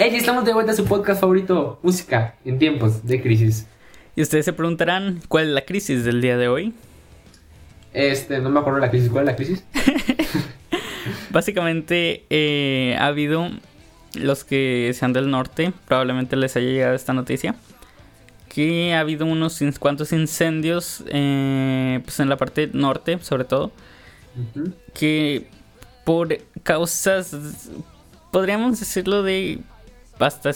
Hey, estamos de vuelta a su podcast favorito, música en tiempos de crisis. Y ustedes se preguntarán, ¿cuál es la crisis del día de hoy? Este, no me acuerdo la crisis. ¿Cuál es la crisis? Básicamente eh, ha habido los que sean del norte, probablemente les haya llegado esta noticia, que ha habido unos cuantos incendios, eh, pues en la parte norte, sobre todo, que por causas, podríamos decirlo de, hasta,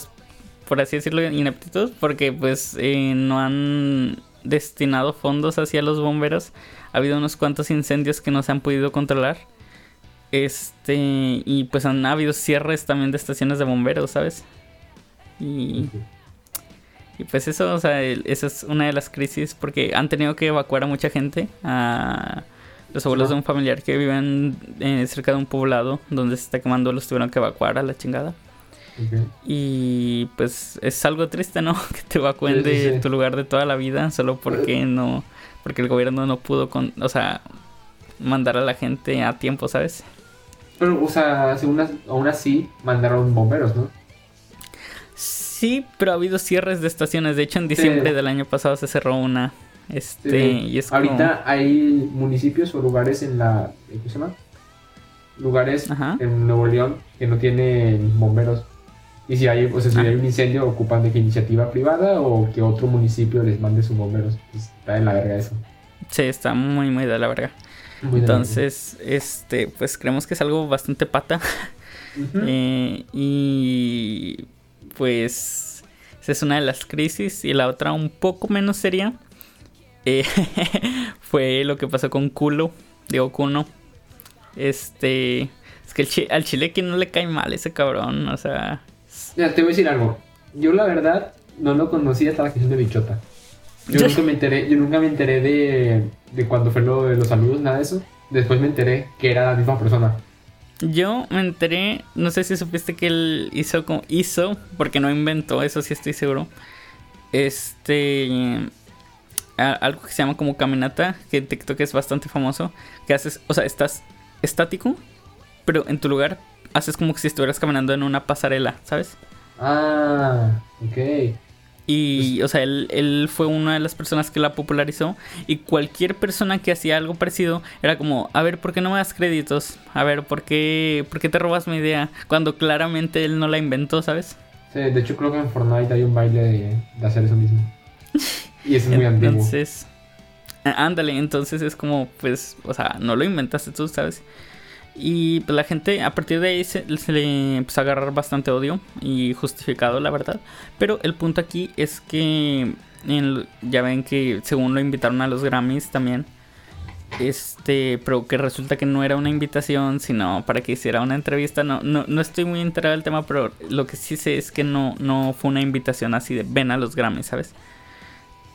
por así decirlo, ineptitud, porque pues eh, no han destinado fondos hacia los bomberos. Ha habido unos cuantos incendios que no se han podido controlar. Este, y pues han habido cierres también de estaciones de bomberos, ¿sabes? Y, y pues eso, o sea, esa es una de las crisis porque han tenido que evacuar a mucha gente, a los abuelos de un familiar que viven eh, cerca de un poblado donde se está quemando, los tuvieron que evacuar a la chingada. Y pues es algo triste, ¿no? Que te evacúen Sí, sí, de sí. tu lugar de toda la vida solo porque no, porque el gobierno no pudo, con, o sea, mandar a la gente a tiempo, ¿sabes? Pero, o sea, según aún así, mandaron bomberos, ¿no? Sí, pero ha habido cierres de estaciones. De hecho, en diciembre del año pasado se cerró una. Este, y es como- Ahorita hay municipios o lugares en la. ¿Cómo se llama? Lugares Ajá. en Nuevo León que no tienen bomberos. Y si hay, o sea, si Ah. hay un incendio, ocupan de que iniciativa privada o que otro municipio les mande sus bomberos. Pues, está en la verga eso. Sí, está muy, muy de la verga. Muy de la Entonces, este, pues creemos que es algo bastante pata. Eh, y pues esa es una de las crisis. Y la otra un poco menos seria. eh, fue lo que pasó con Culo. Digo, Cuno. Este. Es que el chi- al chile que no le cae mal ese cabrón. O sea. Te voy a decir algo. Yo la verdad no lo conocí hasta la canción de Bichota. Yo nunca me enteré, yo nunca me enteré de, de cuando fue lo de los saludos, nada de eso. Después me enteré que era la misma persona. Yo me enteré, no sé si supiste que él hizo, como- hizo, porque no inventó, eso sí estoy seguro. Este. algo que se llama como caminata, que en TikTok es bastante famoso. Que haces, o sea, estás estático, pero en tu lugar haces como que si estuvieras caminando en una pasarela, ¿sabes? Ah, ok. Y, o sea, él, él fue una de las personas que la popularizó. Y cualquier persona que hacía algo parecido era como, a ver, ¿por qué no me das créditos? A ver, ¿por qué, ¿por qué te robas mi idea? Cuando claramente él no la inventó, ¿sabes? Sí, de hecho creo que en Fortnite hay un baile de, de hacer eso mismo. Y es muy antiguo. Entonces, ándale, entonces es como, pues, o sea, no lo inventaste tú, ¿sabes? Y pues la gente a partir de ahí se, se le empezó a agarrar bastante odio y justificado, la verdad. Pero el punto aquí es que en- ya ven que según lo invitaron a los Grammys también. Este, pero que resulta que no era una invitación, sino para que hiciera una entrevista. No, no, no estoy muy enterado del tema, pero lo que sí sé es que no, no fue una invitación así de ven a los Grammys, ¿sabes?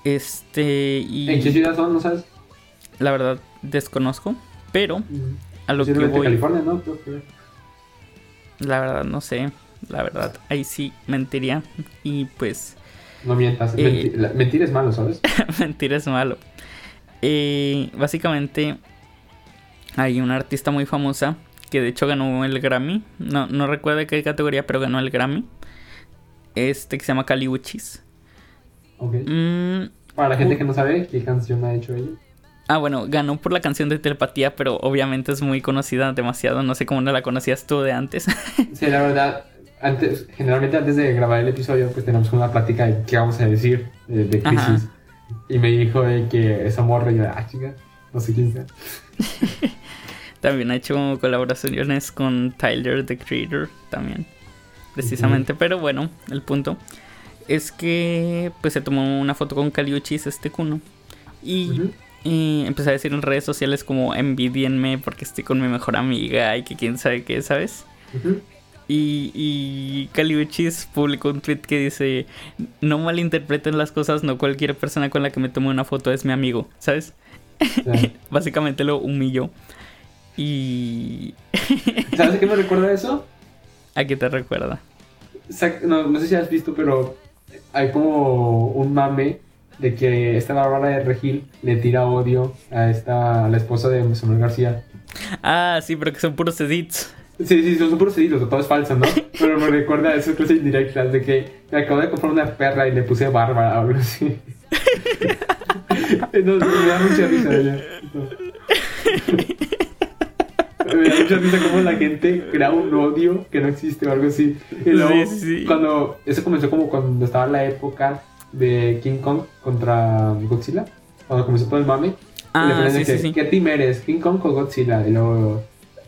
Este, y ¿En qué ciudad son, no sabes? la verdad desconozco, pero a lo que voy, California, ¿no? La verdad no sé, la verdad ahí sí mentiría y pues No mientas. Eh, la- mentir es malo, ¿sabes? mentir es malo. Eh, básicamente hay una artista muy famosa que de hecho ganó el Grammy, no, no recuerdo qué categoría, pero ganó el Grammy. Este que se llama Kali Uchis. Ok. Mm, Para la gente uh. que no sabe qué canción ha hecho ella. Ah, bueno, ganó por la canción de telepatía, pero obviamente es muy conocida demasiado. No sé cómo no la conocías tú de antes. Sí, la verdad, antes, generalmente antes de grabar el episodio, pues tenemos una plática de qué vamos a decir de, de crisis. Ajá. Y me dijo de que esa morra, y yo, ah, chica, no sé quién sea. también ha hecho colaboraciones con Tyler, the Creator, también. Precisamente, pero bueno, el punto es que pues se tomó una foto con Caliuchis, este cuno. Y, Ujú. Y empezó a decir en redes sociales como envidienme porque estoy con mi mejor amiga y que quién sabe qué, ¿sabes? Y, y Caliuchis publicó un tweet que dice: No malinterpreten las cosas, no cualquier persona con la que me tomo una foto es mi amigo, ¿sabes? Básicamente lo humilló. Y. ¿Sabes a qué me recuerda eso? ¿A qué te recuerda? No, no sé si has visto, pero hay como un mame de que esta Bárbara de Regil le tira odio a esta a la esposa de Samuel García. Ah, sí, pero que son puros edits. Sí, sí, son súper seguidos, todo es falso, ¿no? Pero me recuerda a esas cosas indirectas de que me acabo de comprar una perra y le puse Bárbara o algo así. Entonces me da mucha risa ella. Me da mucha risa cómo la gente crea un odio que no existe o algo así. Y luego, Sí, sí. cuando. Eso comenzó como cuando estaba la época de King Kong contra Godzilla. Cuando comenzó todo el mame. y le Ah, de sí, sí, que, sí. ¿Qué team eres? ¿King Kong o Godzilla? Y luego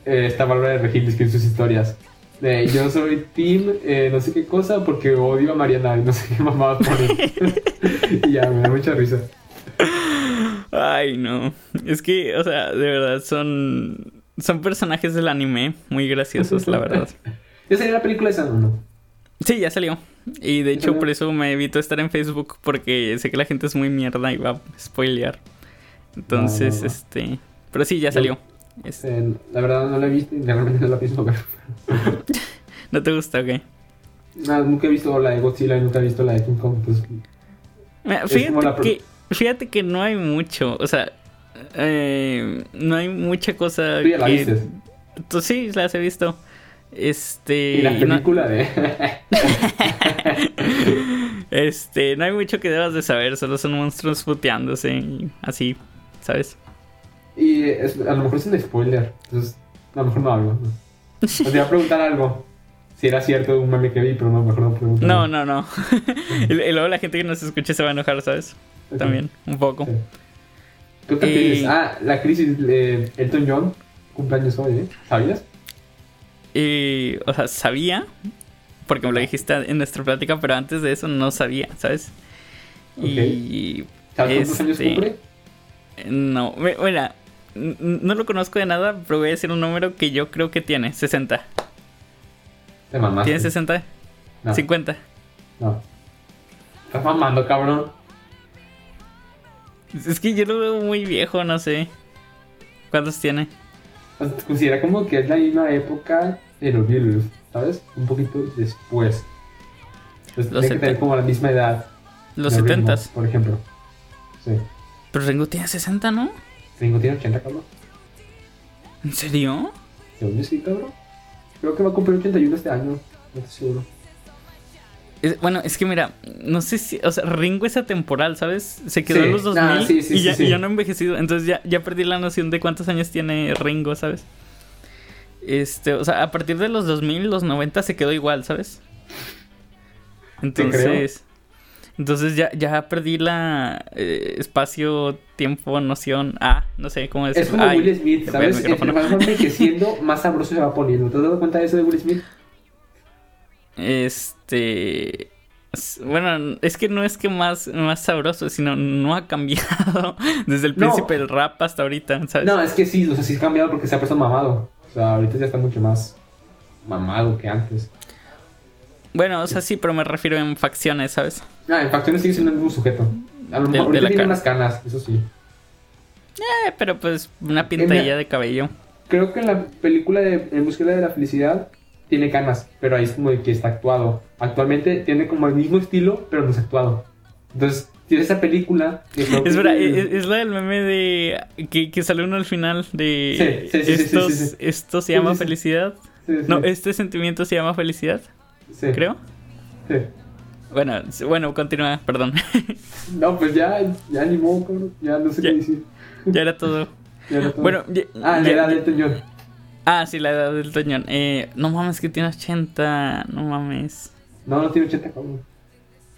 eh, esta Bárbara de Regil escribe sus historias. Yo soy team eh, no sé qué cosa porque odio a Mariana y no sé qué mamadas pone. y ya, me da mucha risa. Ay, no. Es que, o sea, de verdad son. Son personajes del anime muy graciosos, la verdad. ¿Ya salió la película esa no? Sí, ya salió. Y de ¿Ya hecho, por eso me evito estar en Facebook porque sé que la gente es muy mierda y va a spoilear. Entonces, No, no, no. este. Pero sí, ya salió. Es- Eh, la verdad no la he visto y realmente no la pienso ver. ¿No te gusta o nunca he visto la de Godzilla y nunca he visto la de King Kong. Pues, Mira, Fíjate la que, fíjate que no hay mucho, o sea, eh, no hay mucha cosa tú ya la que... viste. Tú sí, las he visto. Este... Y la no- película de. este, no hay mucho que debas de saber, solo son monstruos puteándose y así, ¿sabes? y es- a lo mejor es un spoiler. Entonces, a lo mejor no hablo. te iba a preguntar algo. Si era cierto un meme que vi, pero no, mejor no pregunto. No, no, no. y, y luego la gente que nos escuche se va a enojar, ¿sabes? También, un poco. Sí. ¿Qué otra Eh? Ah, la crisis de Elton John. Cumpleaños hoy, ¿eh? ¿Sabías? Y, o sea, sabía, porque me lo dijiste en nuestra plática, pero antes de eso no sabía, ¿sabes? Y... ¿Sabes cuántos años Este, cumple? No, mi- mira, no lo conozco de nada, pero voy a decir un número que yo creo que tiene, 60. Te mamaste. ¿Tiene 60? No, 50. no. Estás mamando, cabrón. Es que yo lo veo muy viejo, no sé. ¿Cuántos tiene? O sea, Considera como que es la misma época de los Beatles, ¿sabes? Un poquito después. Entonces Los tiene que tener 70. como la misma edad. Los 70. Por ejemplo. Sí. Pero Ringo tiene 60, ¿no? Ringo tiene 80, cabrón. ¿En serio? Yo sí, cabrón. Creo que va a cumplir 81 este año. No estoy seguro. Es- bueno, es que mira, no sé si, o sea, Ringo es atemporal, ¿sabes? Se quedó Sí. en los 2000 Ah, sí, sí, y, ya, sí. y ya no ha envejecido, entonces ya, ya perdí la noción de cuántos años tiene Ringo, ¿sabes? Este, o sea, a partir de los 2000, los 90 se quedó igual, ¿sabes? Entonces, entonces ya, ya perdí la eh, espacio, tiempo, noción, ah, no sé cómo decirlo. Es como Ay, Will Smith, ¿sabes? Entre más va envejeciendo, más sabroso se va poniendo. ¿Te has dado cuenta de eso de Will Smith? Este. Bueno, es que no es que más, más sabroso, sino no ha cambiado desde el No. príncipe del rap hasta ahorita, ¿sabes? No, es que sí, o sea, sí ha cambiado porque se ha puesto mamado. O sea, ahorita ya está mucho más mamado que antes. Bueno, o sea, sí, pero me refiero en facciones, ¿sabes? Ah, en facciones sigue siendo el mismo sujeto. A lo mejor ahorita tiene cara. unas canas, eso sí. Eh, pero pues una pintadilla de cabello. Creo que en la película de En búsqueda de la felicidad tiene canas, pero ahí es como de que está actuado. Actualmente tiene como el mismo estilo, pero no es actuado. Entonces, tiene esa película que que Es verdad, el- es, es la del meme de. que, que sale uno al final de. Sí, sí, sí, sí, sí, sí, sí. Esto se llama felicidad. No, este sentimiento se llama felicidad, sí, creo. sí. Bueno, bueno, continúa, perdón. No, pues ya, ya ni modo, cabrón. Ya no sé Ya. qué decir. ya era todo. Ya no todo. Bueno, ya- Ah, la ya- edad de Elton John. Ah, sí, la edad del Toñón. Eh, no mames, que tiene 80. No mames. No, no tiene 80, cabrón.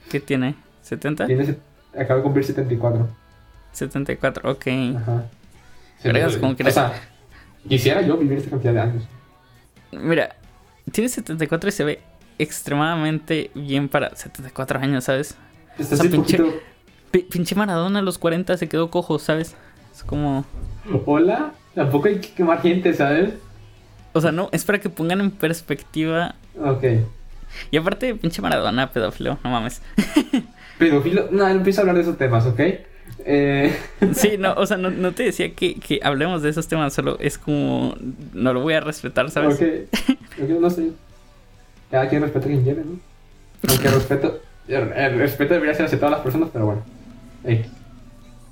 ¿Qué tiene? ¿70? Tiene, acaba de cumplir 74. 74, ok. Ajá. Vergas, Sí, como que O sea, quisiera yo vivir esta cantidad de años. Mira, tiene 74 y se ve extremadamente bien para 74 años, ¿sabes? Estás sea, pinche- poquito. Pinche Maradona a los 40 se quedó cojo, ¿sabes? Es como... Hola, tampoco hay que quemar gente, ¿sabes? O sea, no, es para que pongan en perspectiva... Ok. Y aparte, pinche Maradona, pedófilo, no mames. Pedofilo. No, no empiezo a hablar de esos temas, ¿ok? Eh, Sí, no, o sea, no, no te decía que, que hablemos de esos temas, solo es como... No lo voy a respetar, ¿sabes? ok. Ok, no sé. Cada quien respeta a quien quiere, ¿no? Aunque respeto. El, respeto debería ser hacia todas las personas, pero bueno.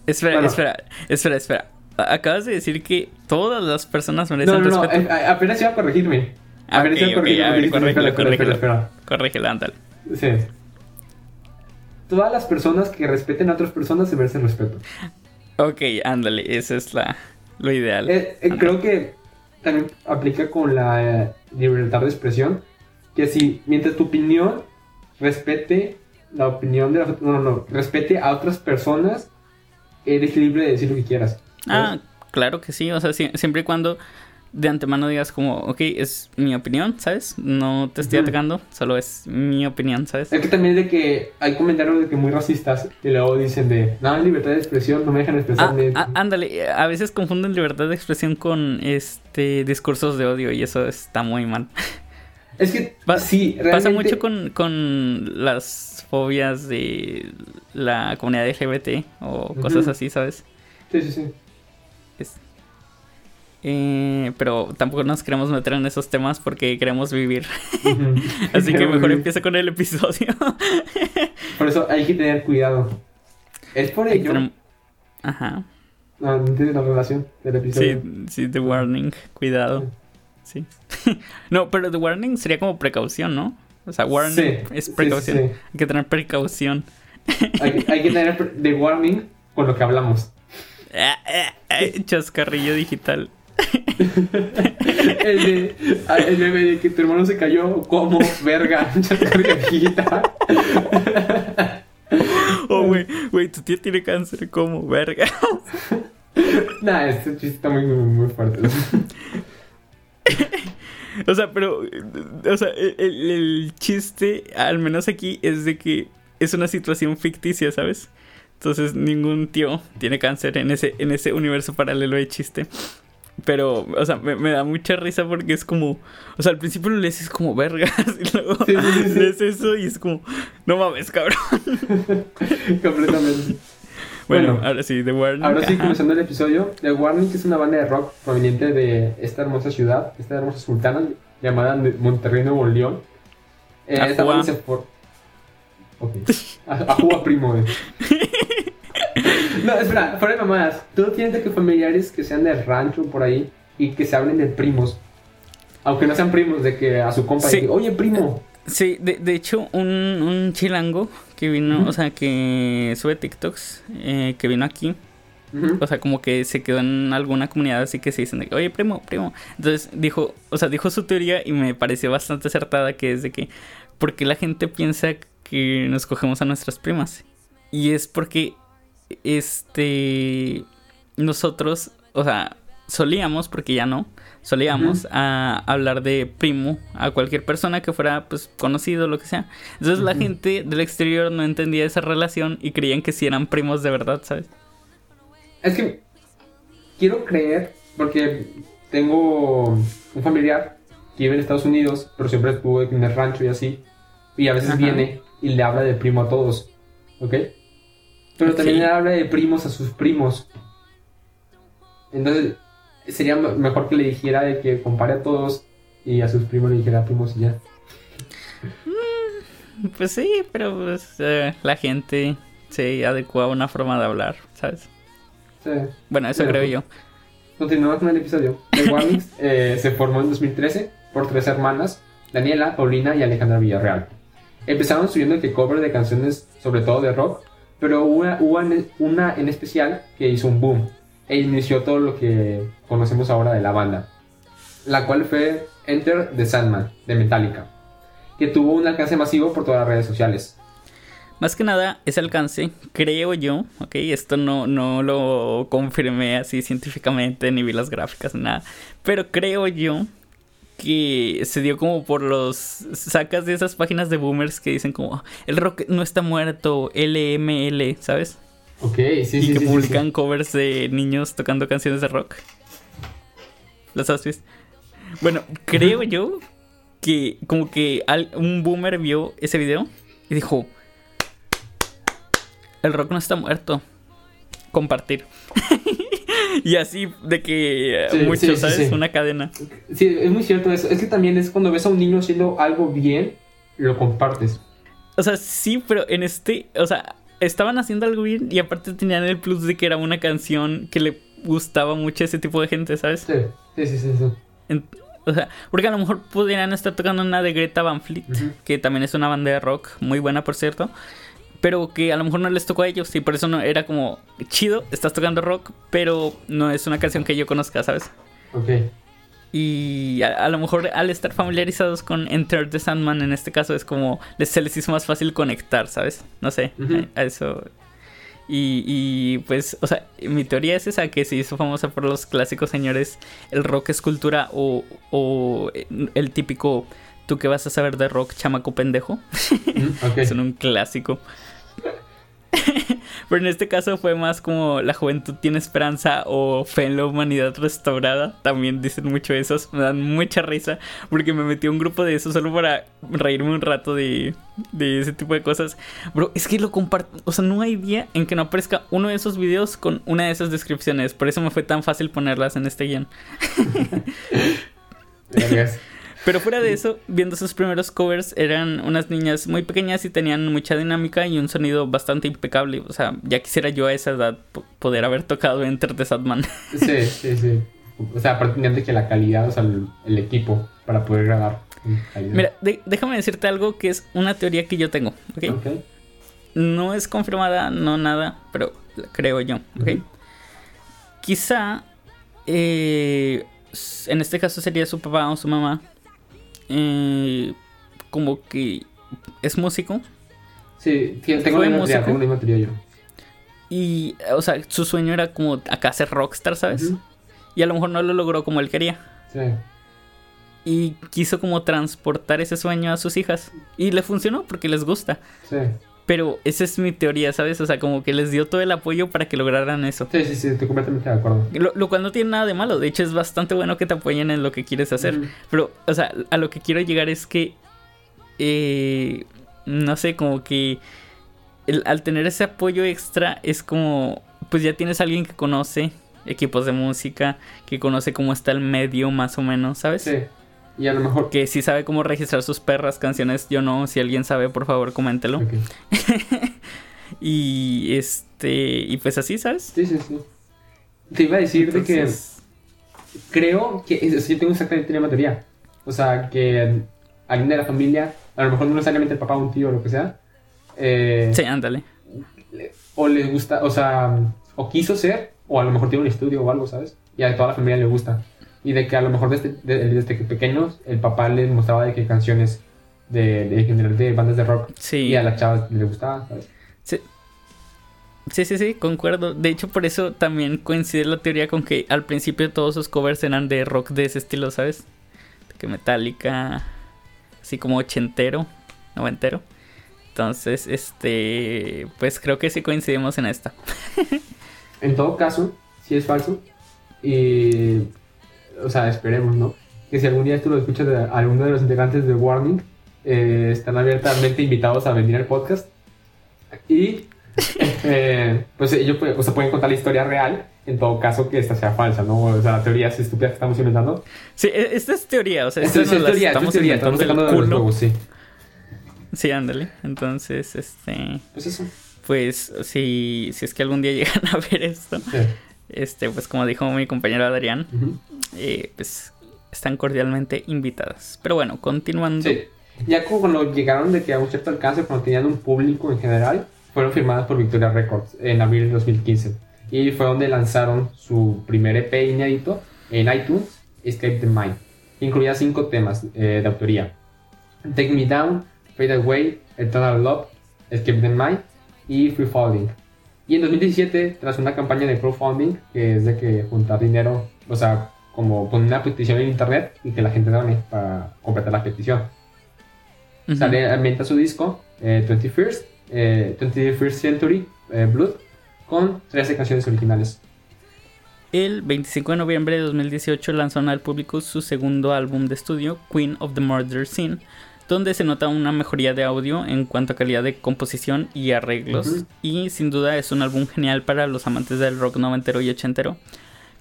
Espera, Bueno. espera, espera, espera. A- Acabas de decir que todas las personas merecen No, no, no. respeto. eh, a- apenas iba a corregirme. A ver, Ok, eso ok, corrígelo, a ver, corrígelo. Corrígelo, ándale. Sí. Todas las personas que respeten a otras personas se merecen respeto. Ok, ándale, esa es la, lo ideal. Eh, eh, creo que también aplica con la eh, libertad de expresión. Que si, mientras tu opinión respete la opinión de las no, no, no, respete a otras personas, eres libre de decir lo que quieras. Ah, claro que sí, o sea, sie- siempre y cuando de antemano digas como, ok, es mi opinión, ¿sabes? No te estoy atacando, solo es mi opinión, ¿sabes? Es que también de que hay comentarios de que muy racistas y luego dicen de, no, libertad de expresión, no me dejan Ah, expresarme. ah, ándale, a veces confunden libertad de expresión con este discursos de odio y eso está muy mal. es que, Pa- sí, realmente... Pasa mucho con, con las fobias de la comunidad LGBT o cosas así, ¿sabes? Sí, sí, sí. Eh, pero tampoco nos queremos meter en esos temas porque queremos vivir. Así que mejor empieza con el episodio. Por eso hay que tener cuidado. Es por ello... tener- Ajá. No, no entiendes la relación del Sí, episodio. sí, The Warning. Cuidado. Sí. no, pero The Warning sería como precaución, ¿no? O sea, Warning Sí, es sí, precaución. sí, Hay que tener precaución. Hay, que- hay que tener de warning con lo que hablamos. Ah, ah, ah, Chascarrillo digital. El de, ah, el meme de que tu hermano se cayó como verga, cargajita. Oh, güey, güey, tu tía tiene cáncer, como verga. Nah, este chiste está muy, muy, muy fuerte. O sea, pero, o sea, el- el chiste, al menos aquí, es de que es una situación ficticia, ¿sabes? Entonces ningún tío tiene cáncer en ese, en ese universo paralelo de chiste. Pero, o sea, me, me da mucha risa porque es como, o sea, al principio lo lees y es como vergas y luego Sí, sí, sí, sí. lees eso y es como, no mames, cabrón. Completamente. Bueno, Bueno, ahora sí, The Warning. Ahora sí, comenzando el episodio. The Warning es una banda de rock proveniente de esta hermosa ciudad, esta hermosa sultana llamada Monterrey, Nuevo León. Eh, esta banda se for... Ok. A- Ajua primo, eh. No, espera, fuera de mamadas. Tú tienes de que familiares que sean del rancho por ahí y que se hablen de primos. Aunque no sean primos, de que a su compa, de Sí. oye primo. Sí, de, de hecho, un, un chilango que vino, o sea, que sube TikToks, eh, que vino aquí, o sea, como que se quedó en alguna comunidad así que se dicen de que, oye, primo, primo. Entonces dijo, o sea, dijo su teoría y me pareció bastante acertada, que es de que, ¿por qué la gente piensa que nos cogemos a nuestras primas? Y es porque, este, nosotros, o sea, solíamos, porque ya no, solíamos a hablar de primo a cualquier persona que fuera, pues, conocido, lo que sea. Entonces la gente del exterior no entendía esa relación y creían que sí eran primos de verdad, ¿sabes? Es que quiero creer, porque tengo un familiar que vive en Estados Unidos, pero siempre estuvo en el rancho y así. Y a veces Ajá. viene y le habla de primo a todos. ¿Ok? Pero también le habla de primos a sus primos. Entonces, sería me- mejor que le dijera de que compare a todos y a sus primos le dijera primos y ya. Pues sí, pero pues, eh, la gente se adecua a una forma de hablar, ¿sabes? Sí. Bueno, eso creo pues, yo. Continuamos con el episodio. The Warnings eh, se formó en 2013 por tres hermanas, Daniela, Paulina y Alejandra Villarreal. Empezaron subiendo que cover de canciones, sobre todo de rock, pero una, hubo una en especial que hizo un boom e inició todo lo que conocemos ahora de la banda, la cual fue Enter the Sandman de Metallica, que tuvo un alcance masivo por todas las redes sociales. Más que nada, ese alcance, creo yo, ok, esto no, no lo confirmé así científicamente, ni vi las gráficas, nada, pero creo yo que se dio como por los sacas de esas páginas de boomers que dicen como el rock no está muerto, LML, ¿sabes? Ok, sí, y sí, que sí, sí, publican sí. covers de niños tocando canciones de rock. ¿Las has visto? Bueno, creo yo que como que un boomer vio ese video y dijo, el rock no está muerto. Compartir. y así de que eh, Sí, mucho, sí, ¿sabes? sí. Una cadena. Sí, es muy cierto eso. Es que también es cuando ves a un niño haciendo algo bien, lo compartes. O sea, sí, pero en este, o sea, estaban haciendo algo bien y aparte tenían el plus de que era una canción que le gustaba mucho a ese tipo de gente, ¿sabes? Sí, sí, sí, sí. sí. En- O sea, porque a lo mejor pudieran estar tocando una de Greta Van Fleet, que también es una banda de rock muy buena, por cierto. Pero que a lo mejor no les tocó a ellos y por eso no era como chido, estás tocando rock, pero no es una canción que yo conozca, ¿sabes? Ok. Y a, lo mejor al estar familiarizados con Enter the Sandman en este caso es como les, se les hizo más fácil conectar, ¿sabes? No sé, a, eso. Y, y, pues, o sea, mi teoría es esa, que se hizo famosa por los clásicos señores, el rock es cultura o, o el típico, tú que vas a saber de rock, chamaco pendejo. Okay. Son un clásico. Pero en este caso fue más como la juventud tiene esperanza o fe en la humanidad restaurada. También dicen mucho eso. Me dan mucha risa porque me metí a un grupo de eso solo para reírme un rato de, de ese tipo de cosas. Bro, es que lo comparto. O sea, no hay día en que no aparezca uno de esos videos con una de esas descripciones. Por eso me fue tan fácil ponerlas en este guion. Pero fuera de eso, viendo sus primeros covers, eran unas niñas muy pequeñas y tenían mucha dinámica y un sonido bastante impecable. O sea, ya quisiera yo a esa edad poder haber tocado Enter the Sadman. Sí, sí, sí. O sea, aparte de que la calidad, o sea, el, equipo para poder grabar. Mira, déjame decirte algo que es una teoría que yo tengo, ¿ok? okay. No es confirmada, no nada, pero creo yo, ¿ok? Quizá, eh, en este caso sería su papá o su mamá, eh, como que es músico. Sí, tengo la misma tengo la yo. Y, o sea, su sueño era como acá ser rockstar, ¿sabes? Y a lo mejor no lo logró como él quería. Sí. Y quiso como transportar ese sueño a sus hijas. Y le funcionó porque les gusta. Sí. Pero esa es mi teoría, ¿sabes? O sea, como que les dio todo el apoyo para que lograran eso. Sí, sí, sí, estoy completamente de acuerdo. Lo, cual no tiene nada de malo. De hecho, es bastante bueno que te apoyen en lo que quieres hacer. Pero, o sea, a lo que quiero llegar es que. Eh, no sé, como que. al tener ese apoyo extra, es como. Pues ya tienes a alguien que conoce equipos de música, que conoce cómo está el medio, más o menos, ¿sabes? Sí. Y a lo mejor. Que si sabe cómo registrar sus perras canciones, yo no. Si alguien sabe, por favor, coméntelo. y este. Y pues así, ¿sabes? Sí, sí, sí. Te iba a decir de que. Creo que. yo tengo exactamente la misma teoría. O sea, que alguien de la familia, a lo mejor no necesariamente el papá, un tío o lo que sea. Eh, sí, ándale. O le gusta, o sea, o quiso ser, o a lo mejor tiene un estudio o algo, ¿sabes? Y a toda la familia le gusta y de que a lo mejor desde, desde, pequeños el papá les mostraba de qué canciones de, de general de bandas de rock y a las chavas les gustaba, ¿sabes? Sí. Sí, sí, sí, concuerdo. De hecho, por eso también coincide la teoría con que al principio todos sus covers eran de rock de ese estilo, ¿sabes? Que Metallica, así como ochentero, noventero. Entonces, este, pues creo que sí coincidimos en esta. en todo caso, si es falso. Y o sea, esperemos, ¿no? Que si algún día tú lo escuchas de alguno de los integrantes de Warning, eh, están abiertamente invitados a venir al podcast. Y eh, pues ellos o sea, pueden contar la historia real, en todo caso que esta sea falsa, ¿no? O sea, la teoría es estúpida que estamos inventando. Sí, e, esta es teoría, o sea, esta es teoría, estamos, teoría, estamos hablando de los juegos, sí. Sí, ándale. Entonces, este. Pues eso. Pues si, si es que algún día llegan a ver esto, este, pues como dijo mi compañero Adrián, eh, pues están cordialmente invitadas. Pero bueno, continuando. Sí. Ya cuando llegaron de que a un cierto alcance, cuando tenían un público en general, fueron firmadas por Victoria Records en abril de 2015. Y fue donde lanzaron su primer EP inédito en iTunes, Escape the Mind. Incluía cinco temas eh, de autoría. Take Me Down, Fade Away, Eternal Love, Escape the Mind y Free Falling. Y en 2017, tras una campaña de crowdfunding, que es de que juntar dinero, o sea, como poner una petición en internet y que la gente done para completar la petición. Sale a venta su disco, 21st, eh, 21st eh, Century eh, Blood, con 13 canciones originales. El 25 de noviembre de 2018 lanzaron al público su segundo álbum de estudio, Queen of the Murder Scene, donde se nota una mejoría de audio en cuanto a calidad de composición y arreglos. Y sin duda es un álbum genial para los amantes del rock noventero y ochentero,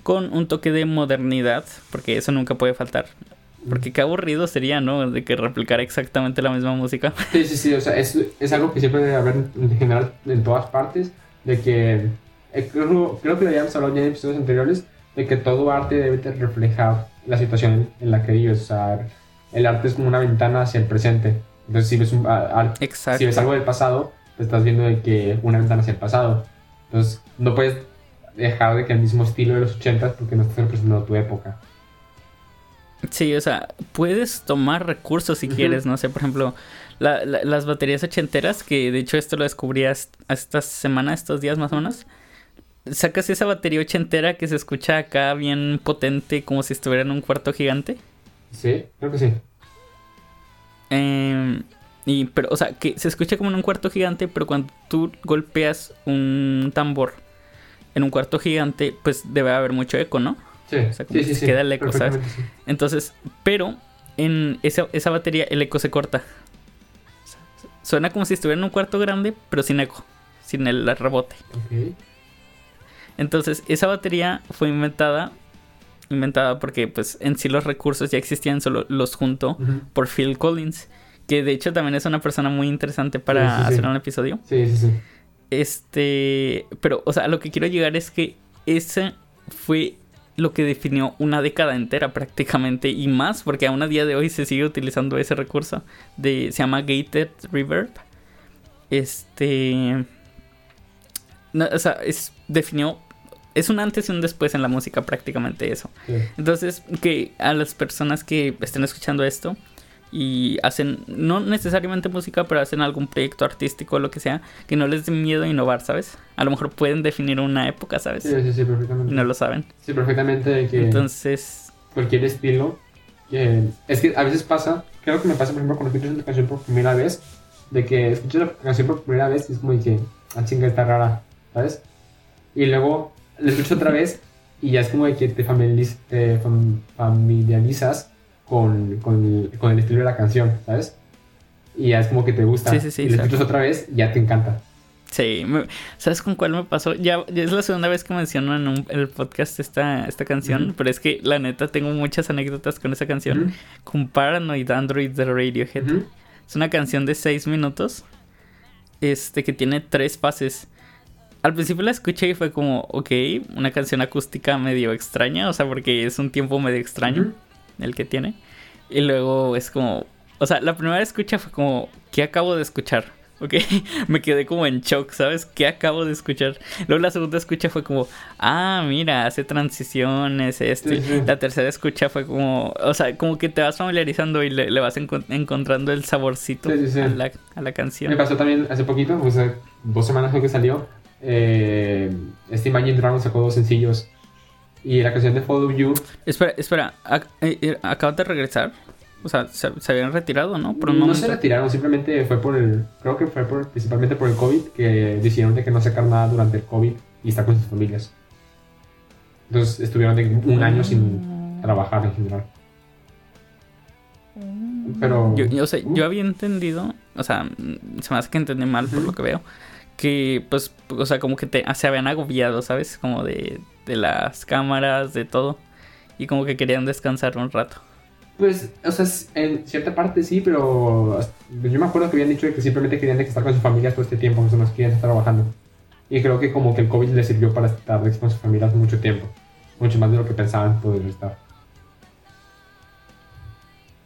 con un toque de modernidad, porque eso nunca puede faltar. Porque qué aburrido sería, ¿no? De que replicara exactamente la misma música. Sí, sí, sí, o sea, es, es algo que siempre debe haber en general en todas partes, de que, eh, creo, creo que lo habíamos hablado ya en episodios anteriores, de que todo arte debe reflejar la situación en la que vives. O sea, el arte es como una ventana hacia el presente. Entonces, si ves, un, si ves algo del pasado, te estás viendo de que una ventana hacia el pasado. Entonces, no puedes dejar de que el mismo estilo de los 80 porque no estás representando tu época. Sí, o sea, puedes tomar recursos si quieres, no sé, por ejemplo, las baterías ochenteras, que de hecho esto lo descubrí esta semana, estos días más o menos. Sacas esa batería ochentera que se escucha acá bien potente, como si estuviera en un cuarto gigante. Sí, creo que sí. Eh, y, pero, o sea, que se escucha como en un cuarto gigante, pero cuando tú golpeas un tambor en un cuarto gigante, pues debe haber mucho eco, ¿no? Sí, o sea, sí, sí, queda el eco, ¿sabes? Entonces, pero en esa, esa batería el eco se corta. Suena como si estuviera en un cuarto grande, pero sin eco, sin el rebote. Entonces, esa batería fue inventada inventada porque pues en sí los recursos ya existían, solo los junto por Phil Collins, que de hecho también es una persona muy interesante para hacer un episodio. Sí, sí, sí. Este, pero o sea, lo que quiero llegar es que ese fue lo que definió una década entera prácticamente y más, porque aún a día de hoy se sigue utilizando ese recurso de se llama gated reverb. Este o sea, es definió es un antes y un después en la música prácticamente eso. Entonces, que a las personas que estén escuchando esto y hacen, no necesariamente música, pero hacen algún proyecto artístico o lo que sea, que no les dé miedo innovar, ¿sabes? A lo mejor pueden definir una época, ¿sabes? Sí, sí, sí, perfectamente. Y no lo saben. Sí, perfectamente que... Entonces... Cualquier estilo. es que a veces pasa, creo que me pasa, por ejemplo, cuando escuchas una canción por primera vez, de que escuchas la canción por primera vez y es como que, ah, chinga, está rara, ¿sabes? Y luego la escuchas otra vez y ya es como de que te, familiarizas con, con, con, el estilo de la canción, ¿sabes? Y ya es como que te gusta. Sí, sí, sí. Y lo escuchas otra vez y ya te encanta. Sí, ¿sabes con cuál me pasó? Ya, es la segunda vez que menciono en, el podcast esta, esta canción, pero es que la neta tengo muchas anécdotas con esa canción. Con Paranoid Android de Radiohead. Es una canción de seis minutos. Este que tiene tres pases. Al principio la escuché y fue como, ok, una canción acústica medio extraña, o sea, porque es un tiempo medio extraño el que tiene. Y luego es como, o sea, la primera escucha fue como, ¿qué acabo de escuchar? Ok, me quedé como en shock, ¿sabes? ¿Qué acabo de escuchar? Luego la segunda escucha fue como, ah, mira, hace transiciones, esto. La tercera escucha fue como, o sea, como que te vas familiarizando y le, vas encontrando el saborcito a la, a, la, canción. Me pasó también hace poquito, o sea, dos semanas creo que salió. Eh, este Imagine Dragons sacó dos sencillos y la canción de Follow You. Espera, espera, eh, eh, acabas de regresar. O sea, se, habían retirado, ¿no? no se retiraron, simplemente fue por el. Creo que fue por, principalmente por el COVID, que decidieron de que no sacar nada durante el COVID y estar con sus familias. Entonces estuvieron de un año sin trabajar en general. Pero. Yo, yo, yo había entendido, o sea, se me hace que entendí mal por lo que veo que pues, o sea, como que te, se habían agobiado, ¿sabes? Como de, de las cámaras, de todo. Y como que querían descansar un rato. Pues, o sea, en cierta parte sí, pero yo me acuerdo que habían dicho que simplemente querían estar con sus familias todo este tiempo, no más querían estar trabajando. Y creo que como que el COVID les sirvió para estar con sus familias mucho tiempo. Mucho más de lo que pensaban poder estar.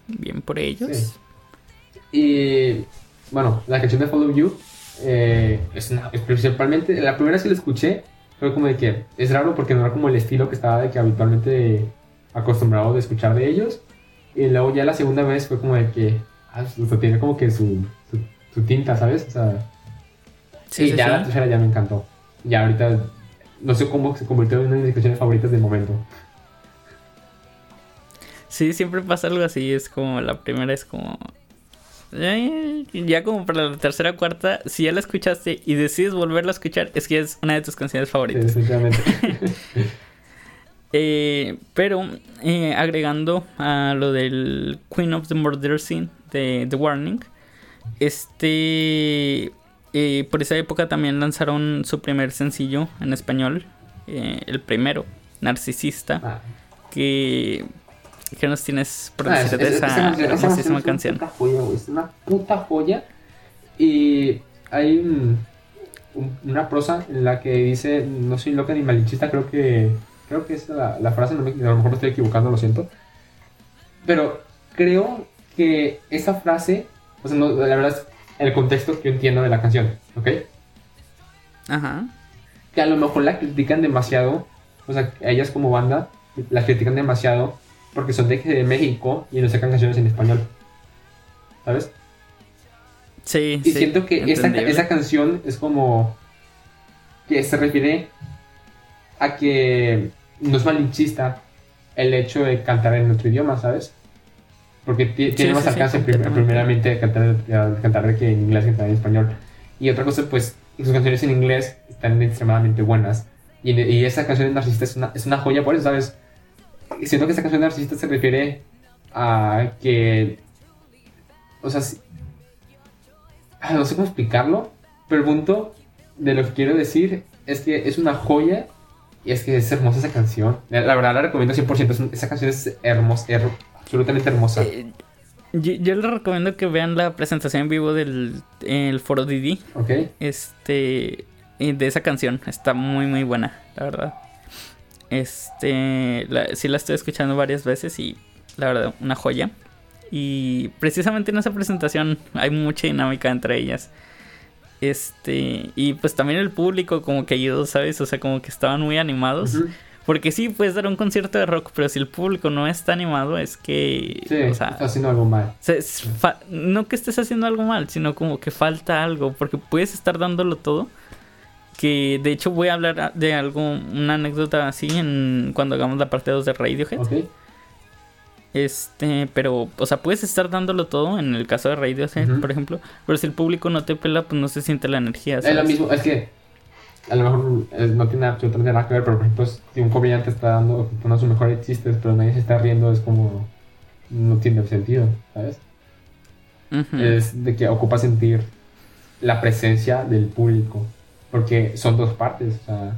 Bien por ellos. Y bueno, la canción de Follow You eh, es, principalmente, la primera vez que la escuché fue como de que es raro porque no era como el estilo que estaba de que habitualmente acostumbrado de escuchar de ellos. Y luego ya la segunda vez fue como de que, ah, tiene como que su, su, tinta, ¿sabes? O sea, sí, ya la tercera ya me encantó. Ya ahorita, no sé cómo se convirtió en una de mis canciones favoritas del momento. Sí, siempre pasa algo así, es como la primera es como ya como para la tercera o cuarta, si ya la escuchaste y decides volverla a escuchar, es que es una de tus canciones favoritas. Eh, pero eh, agregando a lo del Queen of the Murder Scene de The Warning, este eh, por esa época también lanzaron su primer sencillo en español, el primero, Narcisista, ah. que ¿Qué nos tienes por decir de esa hermosísima canción? Es una puta joya, güey. Es una puta joya. Y hay una prosa en la que dice, no soy loca ni malinchista, creo que creo que es la, la frase, no me, a lo mejor me estoy equivocando, lo siento. Pero creo que esa frase, o sea, no, la verdad es el contexto que yo entiendo de la canción, ¿ok? Ajá. Que a lo mejor la critican demasiado, o sea, ellas como banda, la critican demasiado porque son de, de México y no sacan canciones en español. ¿Sabes? Sí, Y sí, siento que esa, esa canción es como que se refiere a que no es malinchista el hecho de cantar en otro idioma, ¿sabes? Porque ti- tiene Sí, más sí, alcance prim- primeramente de cantar, de cantar que en inglés que cantar en español. Y otra cosa, pues, sus canciones en inglés están extremadamente buenas. Y, y esa canción de Narcisista es una, es una joya por eso, ¿sabes? Siento que esa canción de Narcisista se refiere a que... O sea, si- Ah, no sé cómo explicarlo, pero el punto de lo que quiero decir es que es una joya y es que es hermosa esa canción. La, verdad la recomiendo 100%, es un- esa canción es hermosa, her- absolutamente hermosa. Eh, yo, yo les recomiendo que vean la presentación en vivo del el foro Didi. ¿Ok? Este. De esa canción. Está muy, muy buena, la verdad. Este. La, sí la estoy escuchando varias veces y la verdad, una joya. Y precisamente en esa presentación hay mucha dinámica entre ellas. Este. Y pues también el público, como que ayudó, ¿sabes? O sea, como que estaban muy animados. Porque sí, puedes dar un concierto de rock, pero si el público no está animado, es que. Sí, o sea, está haciendo algo mal. se- no que estés haciendo algo mal, sino como que falta algo, porque puedes estar dándolo todo. Que de hecho voy a hablar de algo, una anécdota así en cuando hagamos la parte 2 de Radiohead. ¿Ok? Este, pero, o sea, puedes estar dándolo todo en el caso de Radiohead, por ejemplo, pero si el público no te pela, pues no se siente la energía. Es lo mismo, es que a lo mejor eh, no tiene absolutamente nada que ver, pero por ejemplo, si un comediante está dando uno de sus mejores chistes, pero nadie se está riendo, es como. No tiene sentido, ¿sabes? Es de que ocupa sentir la presencia del público. Porque son dos partes. O sea,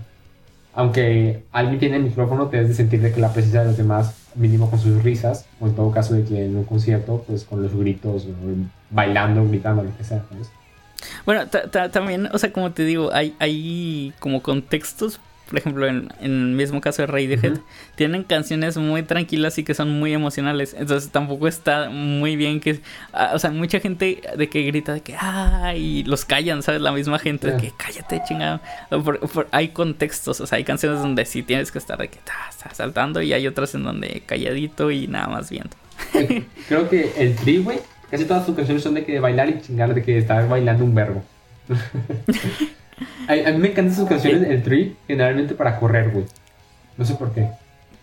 aunque alguien tiene el micrófono, te debes de sentir de que la presencia de los demás, mínimo con sus risas, o en todo caso de que en un concierto, pues con los gritos, bailando, gritando, lo que sea. ¿sabes? Bueno, ta- ta- también, o sea, como te digo, hay, hay como contextos, por ejemplo, en, en el mismo caso de Radiohead, Ujú. tienen canciones muy tranquilas y que son muy emocionales, entonces tampoco está muy bien que, ah, o sea, mucha gente de que grita de que, ah, y los callan, ¿sabes? La misma gente de que, cállate, chingado. Por- por- hay contextos, o sea, hay canciones donde sí tienes que estar de que, "Ta, está saltando y hay otras en donde calladito y nada más viendo. Creo que el tri, güey, casi todas sus canciones son de que bailar y chingar, de que estar bailando un verbo. a, a mí me encantan sus canciones, el tri, generalmente para correr, güey. No sé por qué.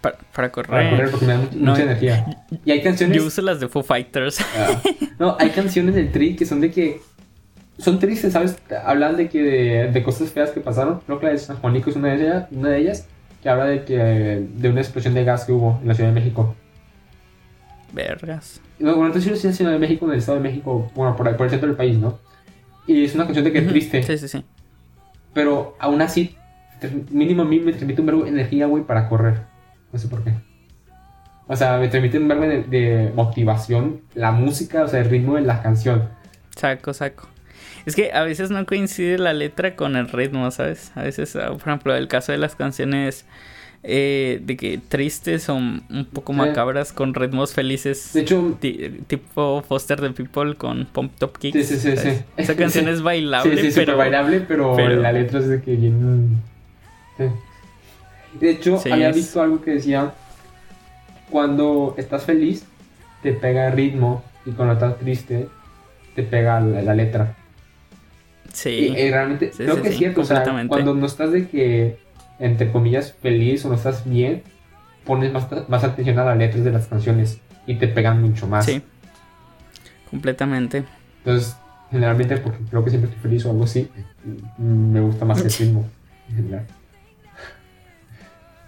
Para, para correr. Para correr porque me da mucha, No, mucha energía. Y hay canciones. Yo uso las de Foo Fighters. Ah, no, hay canciones del Tri que son de que. Son tristes, ¿sabes? Hablan de que de, de cosas feas que pasaron. Creo que la de San Juanico es una de ellas, una de ellas que habla de que de una explosión de gas que hubo en la Ciudad de México. Vergas. No, bueno, entonces sí es en la Ciudad de México, en el Estado de México, bueno, por, por el centro del país, ¿no? Y es una canción de que es triste, Sí, sí, sí. Pero aún así, mínimo a mí me transmite un verbo de energía, güey, para correr. No sé por qué. O sea, me transmite un verbo de, de motivación, la música, o sea, el ritmo de la canción. Saco, saco. Es que a veces no coincide la letra con el ritmo, ¿sabes? A veces, ah, por ejemplo, el caso de las canciones eh, de que tristes o un poco macabras con ritmos felices. De hecho, ti- tipo Foster the People con Pump Top Kicks. Sí, sí, sí, sí. Esa canción Sí. es bailable, sí, sí, pero bailable, pero, pero- la letra es de que bien... De hecho, había es- visto algo que decía, cuando estás feliz, te pega el ritmo, y cuando estás triste, te pega la, la letra. sí. Y, realmente, Sí, creo sí, que es sí, cierto, o sea, cuando no estás de que, entre comillas, feliz o no estás bien, pones más, más atención a las letras de las canciones y te pegan mucho más. sí. Completamente. Entonces, generalmente, porque creo que siempre estoy feliz o algo así, me gusta más el ritmo.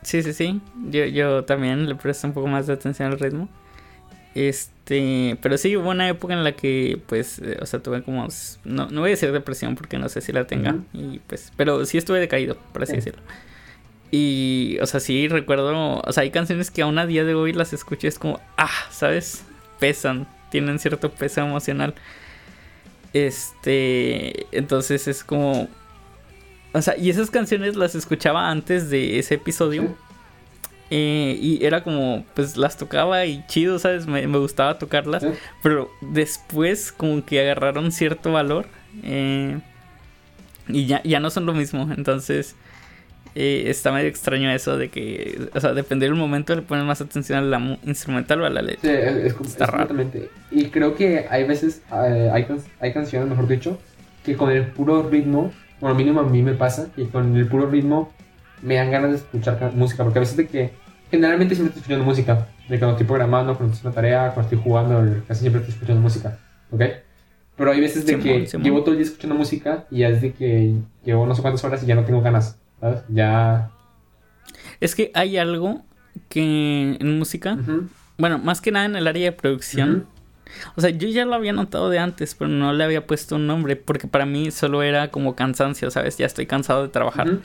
Sí, sí, sí. Yo, yo también le presto un poco más de atención al ritmo. Este, pero sí hubo una época en la que, pues, eh, o sea, tuve como, no, no voy a decir depresión porque no sé si la tenga, y pues, pero sí estuve decaído, por así Sí. decirlo. Y, o sea, sí recuerdo, o sea, hay canciones que aún a día de hoy las escucho y es como, ah, ¿sabes? Pesan, tienen cierto peso emocional. Este, entonces es como, o sea, y esas canciones las escuchaba antes de ese episodio. Eh, y era como, pues las tocaba y chido, ¿sabes? Me, me gustaba tocarlas. Pero después como que agarraron cierto valor. eh, y ya, ya no son lo mismo. Entonces eh, está medio extraño eso de que, o sea, depende del momento le pones más atención a la instrumental o a la Sí, letra. es, es, com- Está es raro. Y creo que hay veces, eh, hay, can- hay canciones, mejor dicho, que con el puro ritmo, bueno, mínimo a mí me pasa, que con el puro ritmo me dan ganas de escuchar ca- música, porque a veces de que, generalmente siempre estoy escuchando música, de cuando estoy programando, cuando estoy haciendo tarea, cuando estoy jugando, casi siempre estoy escuchando música, ¿ok? Pero hay veces de Simón, que Simón. llevo todo el día escuchando música y ya es de que llevo no sé cuántas horas y ya no tengo ganas, ¿sabes? Ya... Es que hay algo que en música, bueno, más que nada en el área de producción. O sea, yo ya lo había notado de antes, pero no le había puesto un nombre, porque para mí solo era como cansancio, ¿sabes? Ya estoy cansado de trabajar.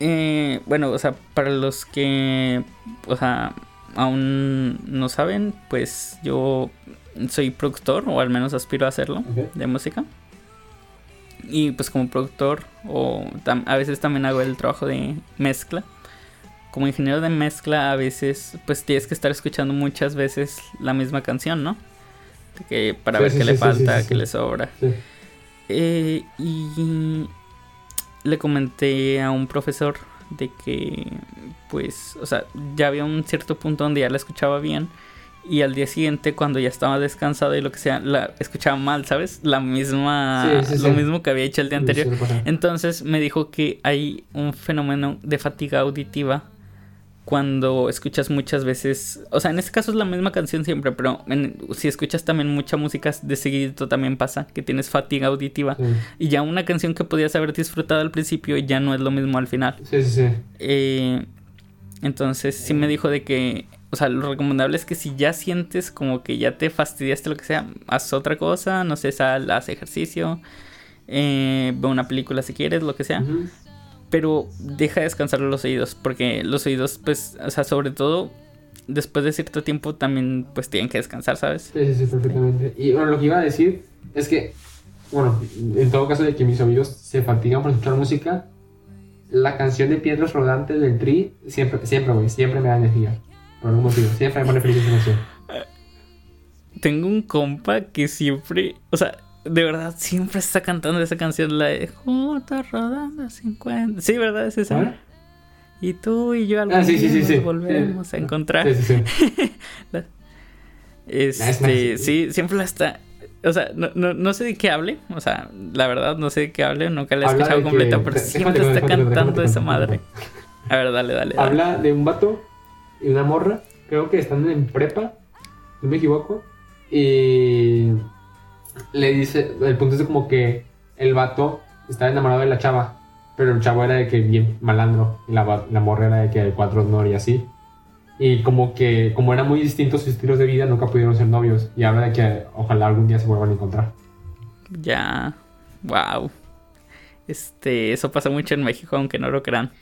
Eh, bueno, o sea, para los que, o sea, aún no saben, pues yo soy productor, o al menos aspiro a hacerlo, de música. Y pues como productor, o a veces también hago el trabajo de mezcla. Como ingeniero de mezcla, a veces, pues tienes que estar escuchando muchas veces la misma canción, ¿no? Que para Sí, ver sí, qué sí, le falta, qué le sobra. Eh, y le comenté a un profesor de que, pues, o sea, ya había un cierto punto donde ya la escuchaba bien. Y al día siguiente, cuando ya estaba descansado y lo que sea, la escuchaba mal, ¿sabes? La misma, Sí, sí, lo sí. mismo que había hecho el día anterior. Entonces me dijo que hay un fenómeno de fatiga auditiva cuando escuchas muchas veces, o sea, en este caso es la misma canción siempre, pero en- si escuchas también mucha música de seguidito también pasa que tienes fatiga auditiva y ya una canción que podías haber disfrutado al principio ya no es lo mismo al final. Sí, sí, sí. Eh, entonces sí me dijo de que, o sea, lo recomendable es que si ya sientes como que ya te fastidiaste lo que sea, haz otra cosa, no sé, sal, haz ejercicio, eh, ve una película si quieres, lo que sea, pero deja descansar los oídos, porque los oídos, pues, o sea, sobre todo después de cierto tiempo también, pues, tienen que descansar, ¿sabes? Sí, sí, sí, perfectamente. Y bueno, lo que iba a decir es que, bueno, en todo caso de que mis oídos se fatigan por escuchar música, la canción de Piedras Rodantes del Tri siempre, siempre, güey, siempre me da energía. Por algún motivo. Siempre me pone feliz esa canción. Tengo un compa que siempre, o sea, de verdad, siempre está cantando esa canción, la de Juntos rodando 50. Sí, ¿verdad? Es esa. ¿Ah? Y tú y yo algún Ah, sí, día sí, nos sí. volveremos a Sí. encontrar. Sí, sí, sí. Este, Es nice. sí, siempre la está. O sea, no, no, no sé de qué hable. O sea, la verdad, no sé de qué hable. Nunca la he Habla escuchado de que- completa, pero déjame siempre está cuento, déjame te cantando esa madre. A ver, dale, dale. dale. Habla de un vato y una morra. Creo que están en prepa. No me equivoco. Y le dice. El punto es como que el vato estaba enamorado de la chava. Pero el chavo era de que bien malandro. Y la, la morra era de que de cuatro honor y así. Y como que, como eran muy distintos sus estilos de vida, nunca pudieron ser novios. Y habla de que ojalá algún día se vuelvan a encontrar. Ya. Wow. Este, eso pasa mucho en México, aunque no lo crean.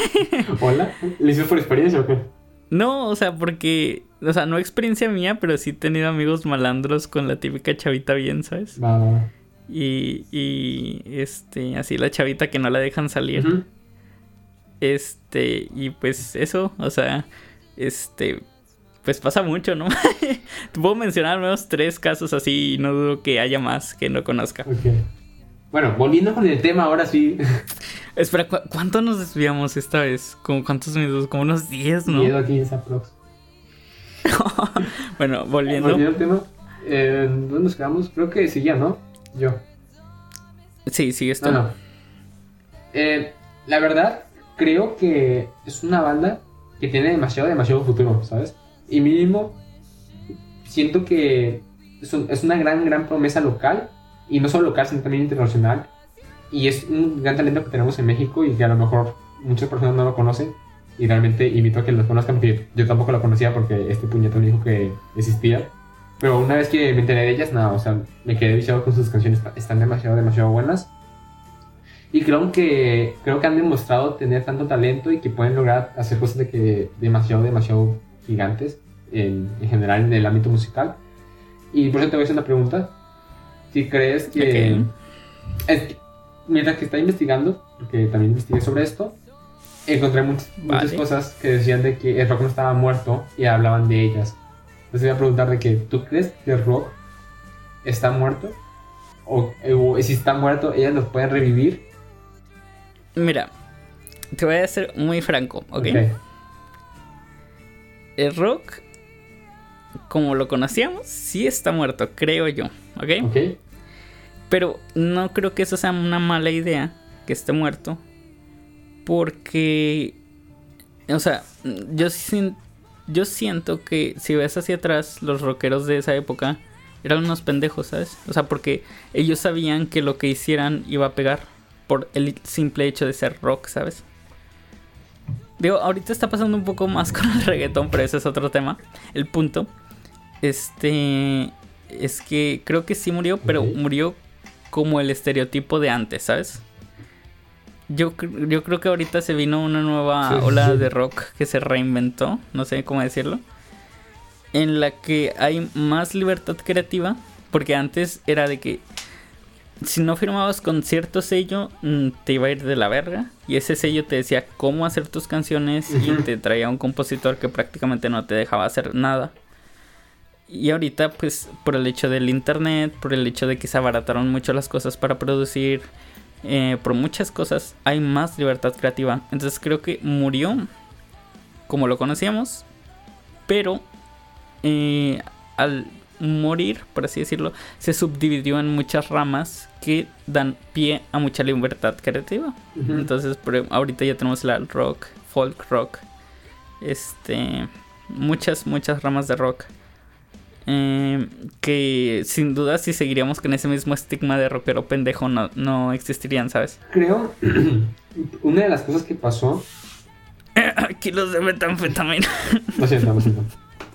¿Hola? ¿Le hiciste por experiencia o qué? No, o sea, porque, o sea, no experiencia mía, pero sí he tenido amigos malandros con la típica chavita bien, ¿sabes? Va. Y, y, este, así la chavita que no la dejan salir. Este, y pues eso, o sea, este, pues pasa mucho, ¿no? Te puedo mencionar al menos tres casos así y no dudo que haya más que no conozca. Ok. Bueno, volviendo con el tema, ahora sí. Espera, ¿cu- ¿cuánto nos desviamos esta vez? ¿Como cuántos minutos? Como unos 10, ¿no? Miedo aquí esa prox. bueno, volviendo. Volviendo al tema, eh, ¿dónde nos quedamos? Creo que ya, ¿no? Yo. Sí, sigue esto. No, no. Eh, la verdad, creo que es una banda que tiene demasiado, demasiado futuro, ¿sabes? Y mínimo, siento que es, un- es una gran, gran promesa local, y no solo local, sino también internacional. Y es un gran talento que tenemos en México y que a lo mejor muchas personas no lo conocen. Y realmente invito a que lo conozcan porque yo tampoco lo conocía porque este puñetón dijo que existía. Pero una vez que me enteré de ellas, nada, o sea, me quedé viciado con sus canciones, están demasiado, demasiado buenas. Y creo que, creo que han demostrado tener tanto talento y que pueden lograr hacer cosas de que demasiado, demasiado gigantes en, en general en el ámbito musical. Y por eso te voy a hacer una pregunta. Si crees que... Es mientras que está investigando, porque también investigué sobre esto, encontré muchas, cosas que decían de que el rock no estaba muerto y hablaban de ellas. Entonces voy a preguntar de que, ¿tú crees que el rock está muerto? O, o si está muerto, ellas los pueden revivir. Mira, te voy a ser muy franco, ¿ok? El rock, como lo conocíamos, sí está muerto, creo yo, ¿ok? Ok. Pero no creo que eso sea una mala idea, que esté muerto. Porque, o sea, yo, sin- yo siento que si ves hacia atrás, los rockeros de esa época eran unos pendejos, ¿sabes? O sea, porque ellos sabían que lo que hicieran iba a pegar por el simple hecho de ser rock, ¿sabes? Digo, ahorita está pasando un poco más con el reggaetón, pero ese es otro tema. El punto, este, es que creo que sí murió, pero murió como el estereotipo de antes, ¿sabes? Yo, yo creo que ahorita se vino una nueva Sí, ola sí. de rock que se reinventó, no sé cómo decirlo, en la que hay más libertad creativa, porque antes era de que si no firmabas con cierto sello, mm, te iba a ir de la verga. Y ese sello te decía cómo hacer tus canciones y te traía un compositor que prácticamente no te dejaba hacer nada. Y ahorita, pues, por el hecho del internet, por el hecho de que se abarataron mucho las cosas para producir, eh, por muchas cosas, hay más libertad creativa. Entonces creo que murió como lo conocíamos, pero eh, al morir, por así decirlo, se subdividió en muchas ramas que dan pie a mucha libertad creativa. Entonces, por- ahorita ya tenemos la rock, folk rock, este, muchas, muchas ramas de rock. Eh, que sin duda si seguiríamos con ese mismo estigma de rockero pendejo no, no existirían, ¿sabes? Creo, una de las cosas que pasó, Kilos de metanfetamina. lo siento, lo siento.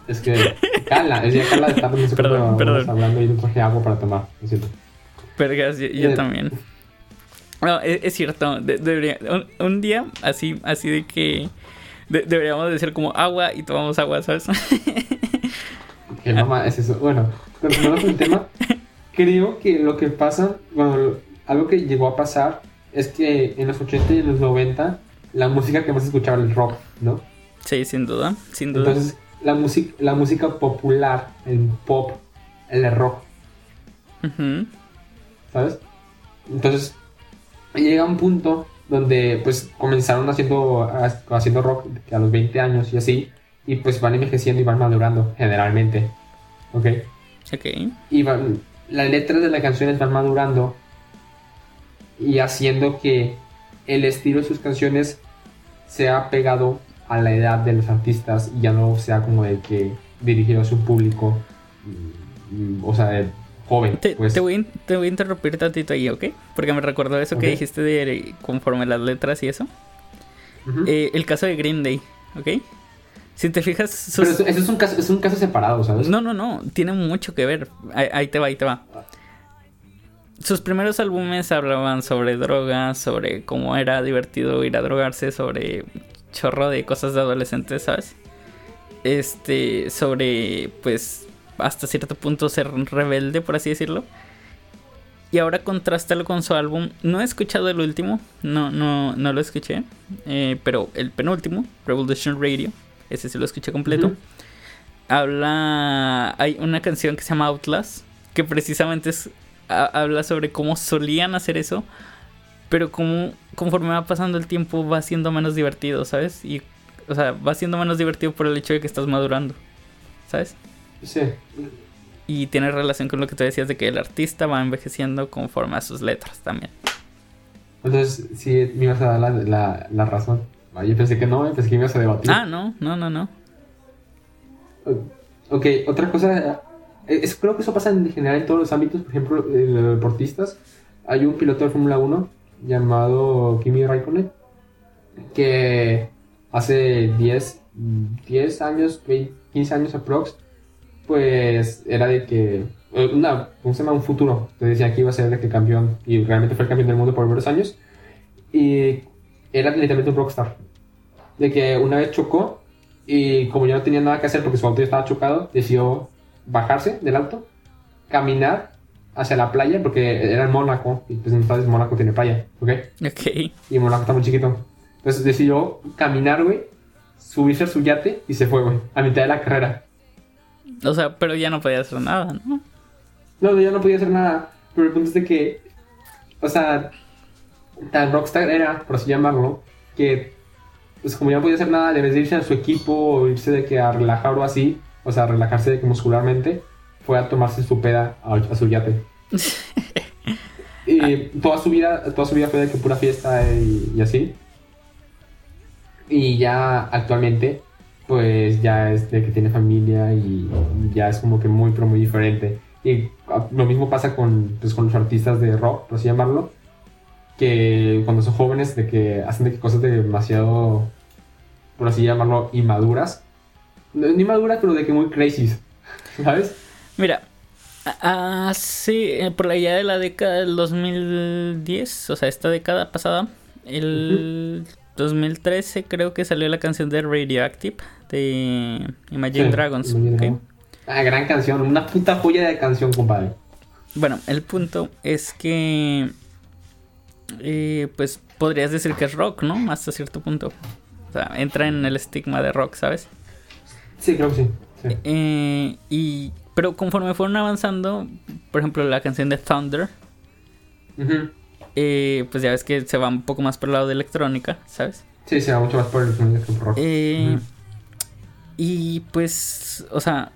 Es que Carla, es que Carla está Perdón, perdón. hablando y no traje agua para tomar, lo siento. Vergas, yo, yo Eh, también. No, es, es cierto. de- debería, un, un día así, así de que de- deberíamos decir como agua y tomamos agua, ¿sabes? Que mamá es eso. Bueno, continuando con el tema, creo que lo que pasa, bueno, algo que llegó a pasar es que en los 80 y en los 90 la música que más escuchaba era el rock, ¿no? sí, sin duda, sin duda. Entonces, la música, la música popular, el pop, el rock. ¿sabes? Entonces, llega un punto donde pues comenzaron haciendo, haciendo rock a los 20 años y así, y pues van envejeciendo y van madurando generalmente, ¿ok? Ok. y van, las letras de las canciones van madurando y haciendo que el estilo de sus canciones sea pegado a la edad de los artistas y ya no sea como de que dirigido a su público, mm, o sea, de joven. Te, pues. te voy, te voy a interrumpir tantito ahí, ¿ok? Porque me recordó eso que Ok. dijiste de conforme las letras y eso. Eh, el caso de Green Day, ¿ok? Si te fijas, sus- Pero eso, es, un caso, es un caso separado, ¿sabes? No, no, no, tiene mucho que ver. Ahí, ahí te va, ahí te va. Sus primeros álbumes hablaban sobre drogas, sobre cómo era divertido ir a drogarse, sobre chorro de cosas de adolescentes, ¿sabes? Este, sobre, pues, hasta cierto punto ser rebelde, por así decirlo. Y ahora contrastalo con su álbum. No he escuchado el último, no, no, no lo escuché. eh, pero el penúltimo, Revolution Radio, ese sí lo escuché completo habla. Hay una canción que se llama Outlast. Que precisamente es, ha- habla sobre cómo solían hacer eso. Pero como conforme va pasando el tiempo va siendo menos divertido, ¿sabes? Y, o sea, va siendo menos divertido por el hecho de que estás madurando, ¿sabes? Sí. Y tiene relación con lo que tú decías de que el artista va envejeciendo conforme a sus letras también. Entonces, sí, me ibas a dar la, la, la razón. Ah, Yo pensé que no, pensé que ibas a debatir. Ah, no, no, no, no. Ok, otra cosa, eh, es, creo que eso pasa en general en todos los ámbitos, por ejemplo, en los deportistas. Hay un piloto de Fórmula 1 llamado Kimi Raikkonen que hace 10, 10 años, 20, 15 años aprox, pues era de que, eh, una, ¿cómo se llama? Un futuro, te decía que iba a ser de que campeón y realmente fue el campeón del mundo por varios años y era literalmente un rockstar. De que una vez chocó y como ya no tenía nada que hacer porque su auto ya estaba chocado, decidió bajarse del auto, caminar hacia la playa porque era en Mónaco y pues en Mónaco tiene playa, ¿ok? Ok. Y Mónaco está muy chiquito. Entonces decidió caminar, güey, subirse a su yate y se fue, güey, a mitad de la carrera. O sea, pero ya no podía hacer nada, ¿no? No, ya no podía hacer nada. Pero el punto es de que, o sea, tan rockstar era, por así llamarlo, que, pues como ya no podía hacer nada, debes de irse a su equipo o irse de que a relajar o así, o sea, a relajarse de que muscularmente, fue a tomarse su peda a, a su yate. y toda su vida, toda su vida fue de que pura fiesta y, y así. Y ya actualmente, pues ya es de que tiene familia y ya es como que muy, pero muy diferente. Y ah, lo mismo pasa con, pues, con los artistas de rock, por así llamarlo, que cuando son jóvenes, de que hacen de que cosas demasiado, por así llamarlo, inmaduras. No, inmaduras, pero de que muy crazy, ¿sabes? Mira, a- hace, eh, por allá de la década del 2010, o sea, esta década pasada, el 2013 creo que salió la canción de Radioactive de Imagine Sí, Dragons. Imagine ¿ok? Dragons. Ah, gran canción, una puta joya de canción, compadre. Bueno, el punto es que, eh, pues podrías decir que es rock, ¿no? Hasta cierto punto. O sea, entra en el estigma de rock, ¿sabes? Sí, creo que sí. sí. Eh, y, pero conforme fueron avanzando, por ejemplo, la canción de Thunder, eh, pues ya ves que se va un poco más por el lado de electrónica, ¿sabes? Sí, se va mucho más por el sonido que por rock. Eh. Y pues, o sea,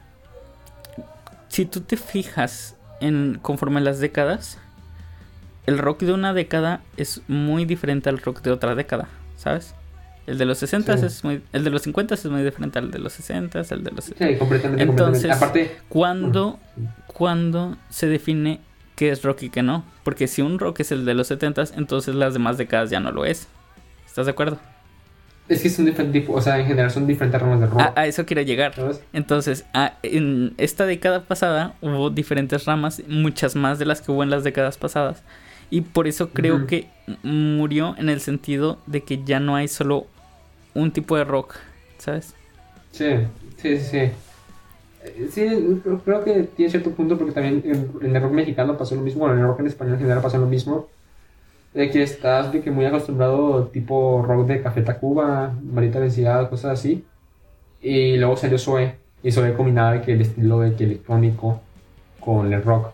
si tú te fijas en conforme las décadas, el rock de una década es muy diferente al rock de otra década, ¿sabes? El de los 60 Sí. es muy, el de los 50 es muy diferente al de los 60, el de los Sí, completamente, Entonces- completamente. Aparte, ¿Cuándo, cuándo se define qué es rock y qué no? Porque si un rock es el de los 70, entonces las demás décadas ya no lo es. ¿Estás de acuerdo? es que son diferentes tipos, o sea, en general son diferentes ramas de rock. A, a eso quiero llegar. ¿Sabes? Entonces, a- en esta década pasada hubo diferentes ramas, muchas más de las que hubo en las décadas pasadas. Y por eso creo Ujú. que murió en el sentido de que ya no hay solo un tipo de rock, ¿sabes? Sí, sí, sí, sí. Eh, creo- que tiene cierto punto porque también en, el rock mexicano pasó lo mismo, bueno, en el rock en español en general pasó lo mismo. De que estás de que muy acostumbrado tipo rock de Café Tacuba, Marita Vencida, cosas así. Y luego salió Zoe, y Zoe combinaba de que el estilo de que electrónico con el rock.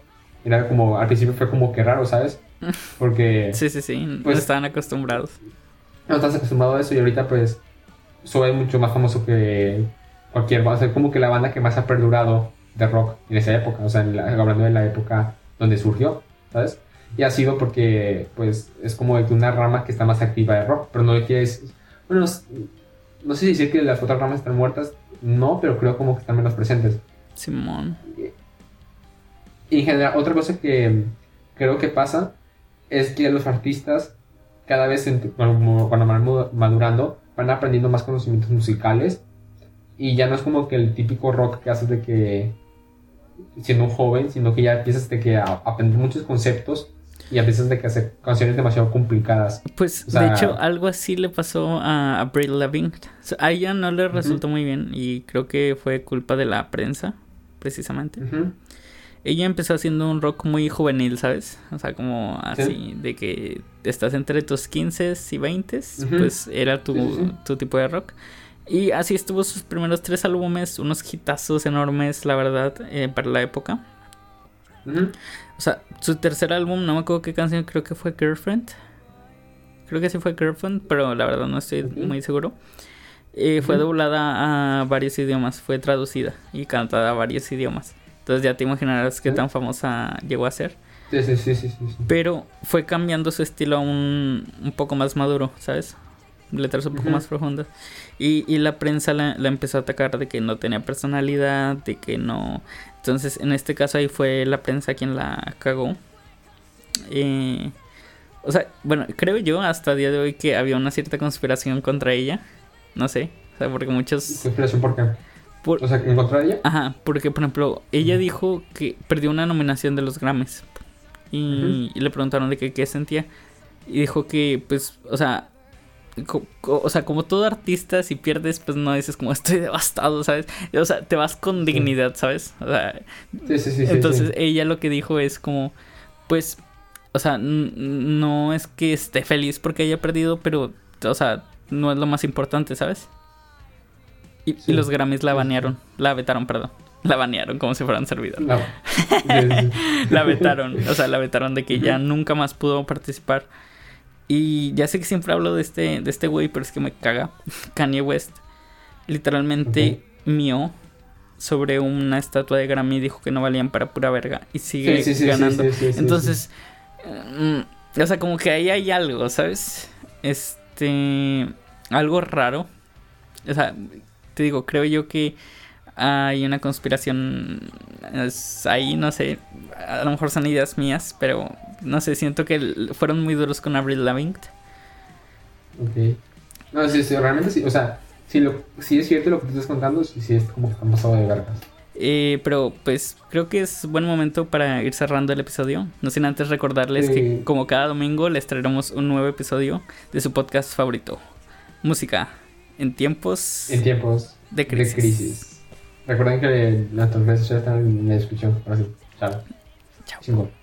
Era como, al principio fue como que raro, ¿sabes? Porque... Sí, sí, sí, no Pues- estaban acostumbrados. no estás acostumbrado a eso y ahorita pues es mucho más famoso que cualquier o sea, como que la banda que más ha perdurado de rock en esa época, o sea, en la- hablando de la época donde surgió, ¿sabes? Y ha sido porque pues es como de que una rama que está más activa de rock, pero no de que es bueno, no sé si decir que las otras ramas están muertas, no, pero creo como que están menos presentes. Simón. Y en general, otra cosa que creo que pasa es que los artistas cada vez cuando, van madurando van aprendiendo más conocimientos musicales y ya no es como que el típico rock que haces de que siendo un joven, sino que ya empiezas de que a, a aprender muchos conceptos y empiezas de que hacer canciones demasiado complicadas. Pues O sea- de hecho algo así le pasó a Lavigne. O sea, a ella no le resultó muy bien y creo que fue culpa de la prensa, precisamente. Ujú. Ella empezó haciendo un rock muy juvenil, ¿sabes? O sea, como así, de que estás entre tus 15 y 20, Ujú. pues era tu, Sí, sí, sí. tu tipo de rock. Y así estuvo sus primeros tres álbumes, unos hitazos enormes, la verdad, eh, para la época. O sea, su tercer álbum, no me acuerdo qué canción, creo que fue Girlfriend. Creo que sí fue Girlfriend, pero la verdad no estoy muy seguro. Eh, Fue doblada a varios idiomas, fue traducida y cantada a varios idiomas. Entonces ya te imaginarás qué Ok. tan famosa llegó a ser. Sí, sí, sí, sí, sí. Pero fue cambiando su estilo a un, un poco más maduro, ¿sabes? Letras un poco más profundas. Y, y la prensa la, la empezó a atacar de que no tenía personalidad, de que no... Entonces, en este caso ahí fue la prensa quien la cagó. Eh, o sea, bueno, creo yo hasta el día de hoy que había una cierta conspiración contra ella. No sé. O sea, porque muchos... Conspiración, ¿por qué? Por- O sea, ¿en contra de ella? Ajá, porque por ejemplo, ella dijo que perdió una nominación de los Grammys. Y, le preguntaron de que qué sentía. Y dijo que, pues, o sea, o sea, como todo artista, si pierdes, pues no dices como estoy devastado, ¿sabes? O sea, te vas con dignidad, ¿sabes? O sea, Sí, sí, sí. entonces ella lo que dijo es como, pues, o sea, no es que esté feliz porque haya perdido, pero, o sea, no es lo más importante, ¿sabes? Y, y los Grammys la banearon, la vetaron, perdón. La banearon como si fuera un servidor. No. la vetaron, o sea, la vetaron de que ya nunca más pudo participar. Y ya sé que siempre hablo de este de este güey, pero es que me caga. Kanye West literalmente mió sobre una estatua de Grammy y dijo que no valían para pura verga y sigue Sí, sí, ganando. sí, sí, sí, sí, Entonces, mm, o sea, como que ahí hay algo, ¿sabes? Este, algo raro. O sea, te digo, creo yo que hay una conspiración es ahí, no sé, a lo mejor son ideas mías, pero no sé, siento que fueron muy duros con Avril Lavigne. Ok. No, sí, sí, realmente sí. O sea, si, lo, si es cierto lo que te estás contando, sí, sí es como que están pasado de vergas. Eh, pero pues creo que es buen momento para ir cerrando el episodio. No sin antes recordarles Sí. que como cada domingo les traeremos un nuevo episodio de su podcast favorito. Música en tiempos En tiempos de crisis. de crisis. Recuerden que las redes sociales están en la descripción. Ahora sí. Chao. Chao.